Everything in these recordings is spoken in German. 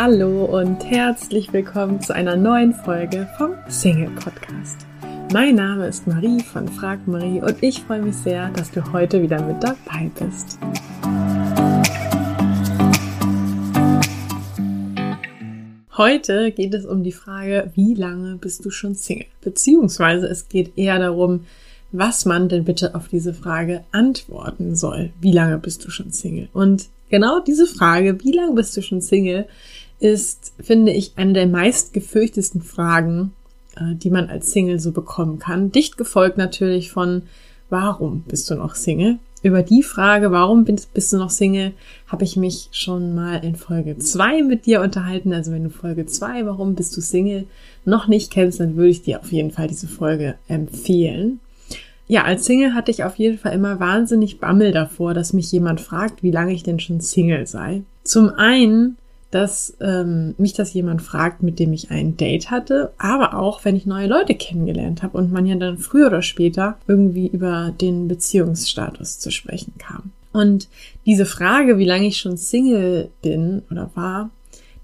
Hallo und herzlich willkommen zu einer neuen Folge vom Single Podcast. Mein Name ist Marie von Frag Marie und ich freue mich sehr, dass du heute wieder mit dabei bist. Heute geht es um die Frage, wie lange bist du schon Single? Beziehungsweise es geht eher darum, was man denn bitte auf diese Frage antworten soll. Wie lange bist du schon Single? Und genau diese Frage, wie lange bist du schon Single, ist, finde ich, eine der meist gefürchtesten Fragen, äh, die man als Single so bekommen kann. Dicht gefolgt natürlich von, warum bist du noch Single? Über die Frage, warum bist du noch Single, habe ich mich schon mal in Folge 2 mit dir unterhalten. Also wenn du Folge 2, warum bist du Single, noch nicht kennst, dann würde ich dir auf jeden Fall diese Folge empfehlen. Ja, als Single hatte ich auf jeden Fall immer wahnsinnig Bammel davor, dass mich jemand fragt, wie lange ich denn schon Single sei. Zum einen dass ähm, mich das jemand fragt, mit dem ich ein Date hatte, aber auch, wenn ich neue Leute kennengelernt habe und man ja dann früher oder später irgendwie über den Beziehungsstatus zu sprechen kam. Und diese Frage, wie lange ich schon Single bin oder war,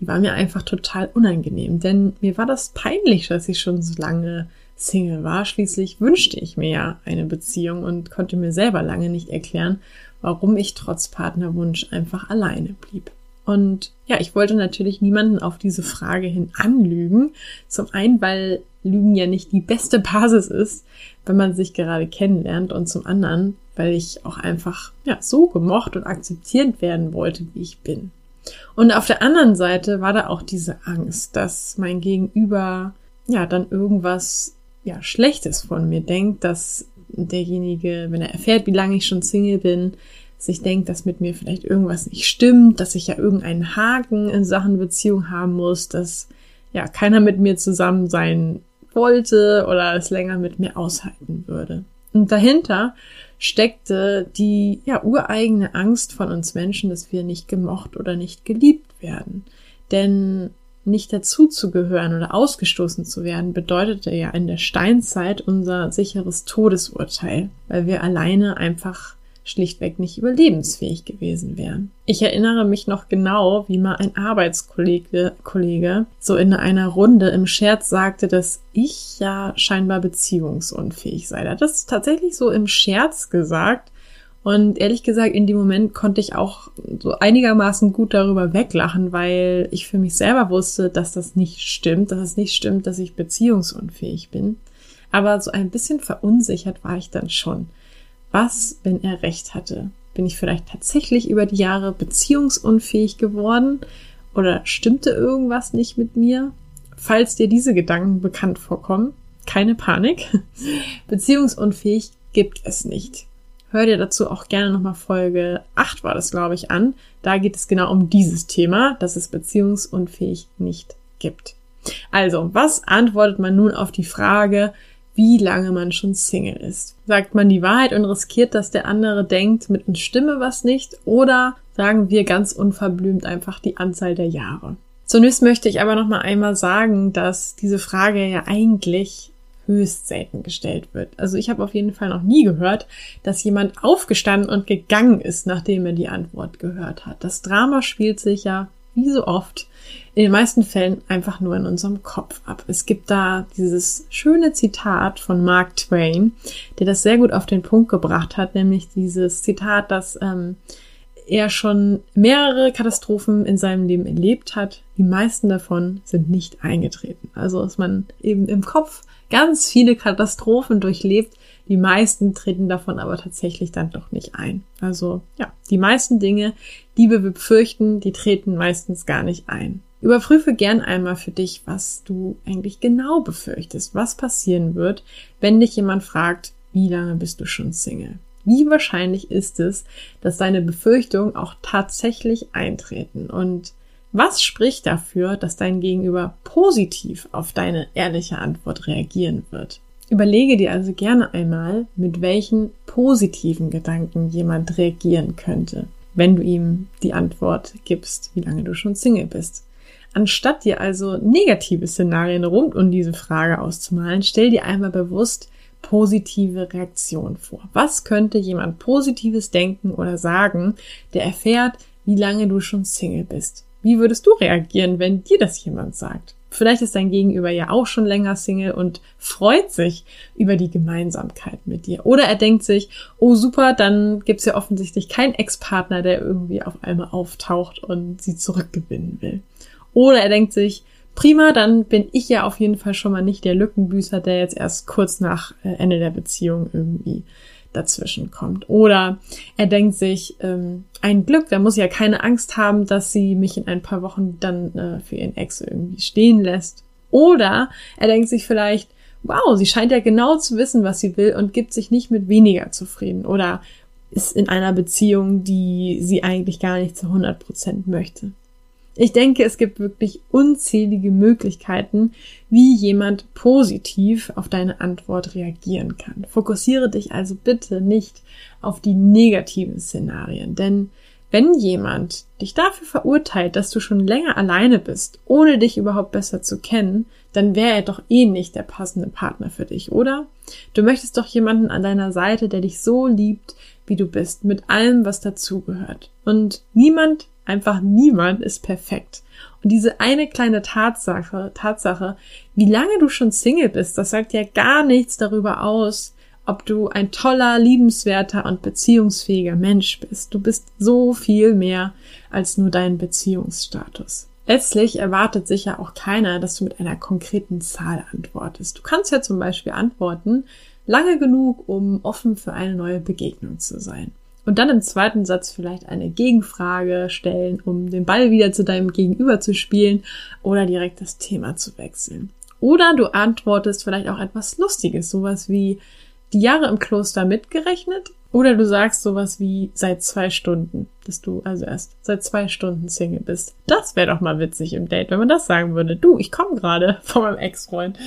die war mir einfach total unangenehm, denn mir war das peinlich, dass ich schon so lange Single war. Schließlich wünschte ich mir ja eine Beziehung und konnte mir selber lange nicht erklären, warum ich trotz Partnerwunsch einfach alleine blieb. Und ja, ich wollte natürlich niemanden auf diese Frage hin anlügen. Zum einen, weil Lügen ja nicht die beste Basis ist, wenn man sich gerade kennenlernt. Und zum anderen, weil ich auch einfach ja, so gemocht und akzeptiert werden wollte, wie ich bin. Und auf der anderen Seite war da auch diese Angst, dass mein Gegenüber ja dann irgendwas ja Schlechtes von mir denkt, dass derjenige, wenn er erfährt, wie lange ich schon Single bin, sich denkt, dass mit mir vielleicht irgendwas nicht stimmt, dass ich ja irgendeinen Haken in Sachen Beziehung haben muss, dass ja keiner mit mir zusammen sein wollte oder es länger mit mir aushalten würde. Und dahinter steckte die ja ureigene Angst von uns Menschen, dass wir nicht gemocht oder nicht geliebt werden. Denn nicht dazuzugehören oder ausgestoßen zu werden, bedeutete ja in der Steinzeit unser sicheres Todesurteil, weil wir alleine einfach schlichtweg nicht überlebensfähig gewesen wären. Ich erinnere mich noch genau, wie mal ein Arbeitskollege Kollege so in einer Runde im Scherz sagte, dass ich ja scheinbar beziehungsunfähig sei. Er hat das tatsächlich so im Scherz gesagt. Und ehrlich gesagt, in dem Moment konnte ich auch so einigermaßen gut darüber weglachen, weil ich für mich selber wusste, dass das nicht stimmt, dass es nicht stimmt, dass ich beziehungsunfähig bin. Aber so ein bisschen verunsichert war ich dann schon. Was, wenn er recht hatte? Bin ich vielleicht tatsächlich über die Jahre beziehungsunfähig geworden? Oder stimmte irgendwas nicht mit mir? Falls dir diese Gedanken bekannt vorkommen, keine Panik. Beziehungsunfähig gibt es nicht. Hör dir dazu auch gerne nochmal Folge 8 war das, glaube ich, an. Da geht es genau um dieses Thema, dass es beziehungsunfähig nicht gibt. Also, was antwortet man nun auf die Frage, wie lange man schon Single ist. Sagt man die Wahrheit und riskiert, dass der andere denkt, mit uns stimme was nicht, oder sagen wir ganz unverblümt einfach die Anzahl der Jahre. Zunächst möchte ich aber noch mal einmal sagen, dass diese Frage ja eigentlich höchst selten gestellt wird. Also ich habe auf jeden Fall noch nie gehört, dass jemand aufgestanden und gegangen ist, nachdem er die Antwort gehört hat. Das Drama spielt sich ja wie so oft in den meisten Fällen einfach nur in unserem Kopf ab. Es gibt da dieses schöne Zitat von Mark Twain, der das sehr gut auf den Punkt gebracht hat, nämlich dieses Zitat, dass ähm, er schon mehrere Katastrophen in seinem Leben erlebt hat. Die meisten davon sind nicht eingetreten. Also, dass man eben im Kopf ganz viele Katastrophen durchlebt, die meisten treten davon aber tatsächlich dann doch nicht ein. Also ja, die meisten Dinge, die wir befürchten, die treten meistens gar nicht ein. Überprüfe gern einmal für dich, was du eigentlich genau befürchtest, was passieren wird, wenn dich jemand fragt, wie lange bist du schon Single? Wie wahrscheinlich ist es, dass deine Befürchtungen auch tatsächlich eintreten? Und was spricht dafür, dass dein Gegenüber positiv auf deine ehrliche Antwort reagieren wird? Überlege dir also gerne einmal, mit welchen positiven Gedanken jemand reagieren könnte, wenn du ihm die Antwort gibst, wie lange du schon Single bist. Anstatt dir also negative Szenarien rund um diese Frage auszumalen, stell dir einmal bewusst positive Reaktion vor. Was könnte jemand Positives denken oder sagen, der erfährt, wie lange du schon Single bist? Wie würdest du reagieren, wenn dir das jemand sagt? Vielleicht ist dein Gegenüber ja auch schon länger Single und freut sich über die Gemeinsamkeit mit dir. Oder er denkt sich, oh super, dann gibt's ja offensichtlich keinen Ex-Partner, der irgendwie auf einmal auftaucht und sie zurückgewinnen will. Oder er denkt sich, prima, dann bin ich ja auf jeden Fall schon mal nicht der Lückenbüßer, der jetzt erst kurz nach äh, Ende der Beziehung irgendwie dazwischen kommt. Oder er denkt sich, ähm, ein Glück, da muss ich ja keine Angst haben, dass sie mich in ein paar Wochen dann äh, für ihren Ex irgendwie stehen lässt. Oder er denkt sich vielleicht, wow, sie scheint ja genau zu wissen, was sie will und gibt sich nicht mit weniger zufrieden. Oder ist in einer Beziehung, die sie eigentlich gar nicht zu 100 Prozent möchte. Ich denke, es gibt wirklich unzählige Möglichkeiten, wie jemand positiv auf deine Antwort reagieren kann. Fokussiere dich also bitte nicht auf die negativen Szenarien, denn wenn jemand dich dafür verurteilt, dass du schon länger alleine bist, ohne dich überhaupt besser zu kennen, dann wäre er doch eh nicht der passende Partner für dich, oder? Du möchtest doch jemanden an deiner Seite, der dich so liebt, wie du bist, mit allem, was dazugehört. Und niemand Einfach niemand ist perfekt. Und diese eine kleine Tatsache, Tatsache, wie lange du schon Single bist, das sagt ja gar nichts darüber aus, ob du ein toller, liebenswerter und beziehungsfähiger Mensch bist. Du bist so viel mehr als nur dein Beziehungsstatus. Letztlich erwartet sich ja auch keiner, dass du mit einer konkreten Zahl antwortest. Du kannst ja zum Beispiel antworten, lange genug, um offen für eine neue Begegnung zu sein. Und dann im zweiten Satz vielleicht eine Gegenfrage stellen, um den Ball wieder zu deinem Gegenüber zu spielen oder direkt das Thema zu wechseln. Oder du antwortest vielleicht auch etwas Lustiges, sowas wie die Jahre im Kloster mitgerechnet oder du sagst sowas wie seit zwei Stunden, dass du also erst seit zwei Stunden Single bist. Das wäre doch mal witzig im Date, wenn man das sagen würde. Du, ich komme gerade von meinem Ex-Freund.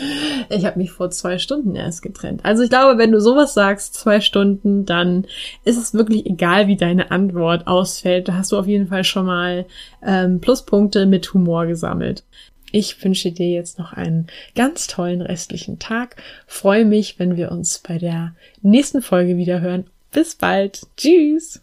Ich habe mich vor zwei Stunden erst getrennt. Also ich glaube, wenn du sowas sagst, zwei Stunden, dann ist es wirklich egal, wie deine Antwort ausfällt. Da hast du auf jeden Fall schon mal ähm, Pluspunkte mit Humor gesammelt. Ich wünsche dir jetzt noch einen ganz tollen restlichen Tag. Freue mich, wenn wir uns bei der nächsten Folge wieder hören. Bis bald. Tschüss.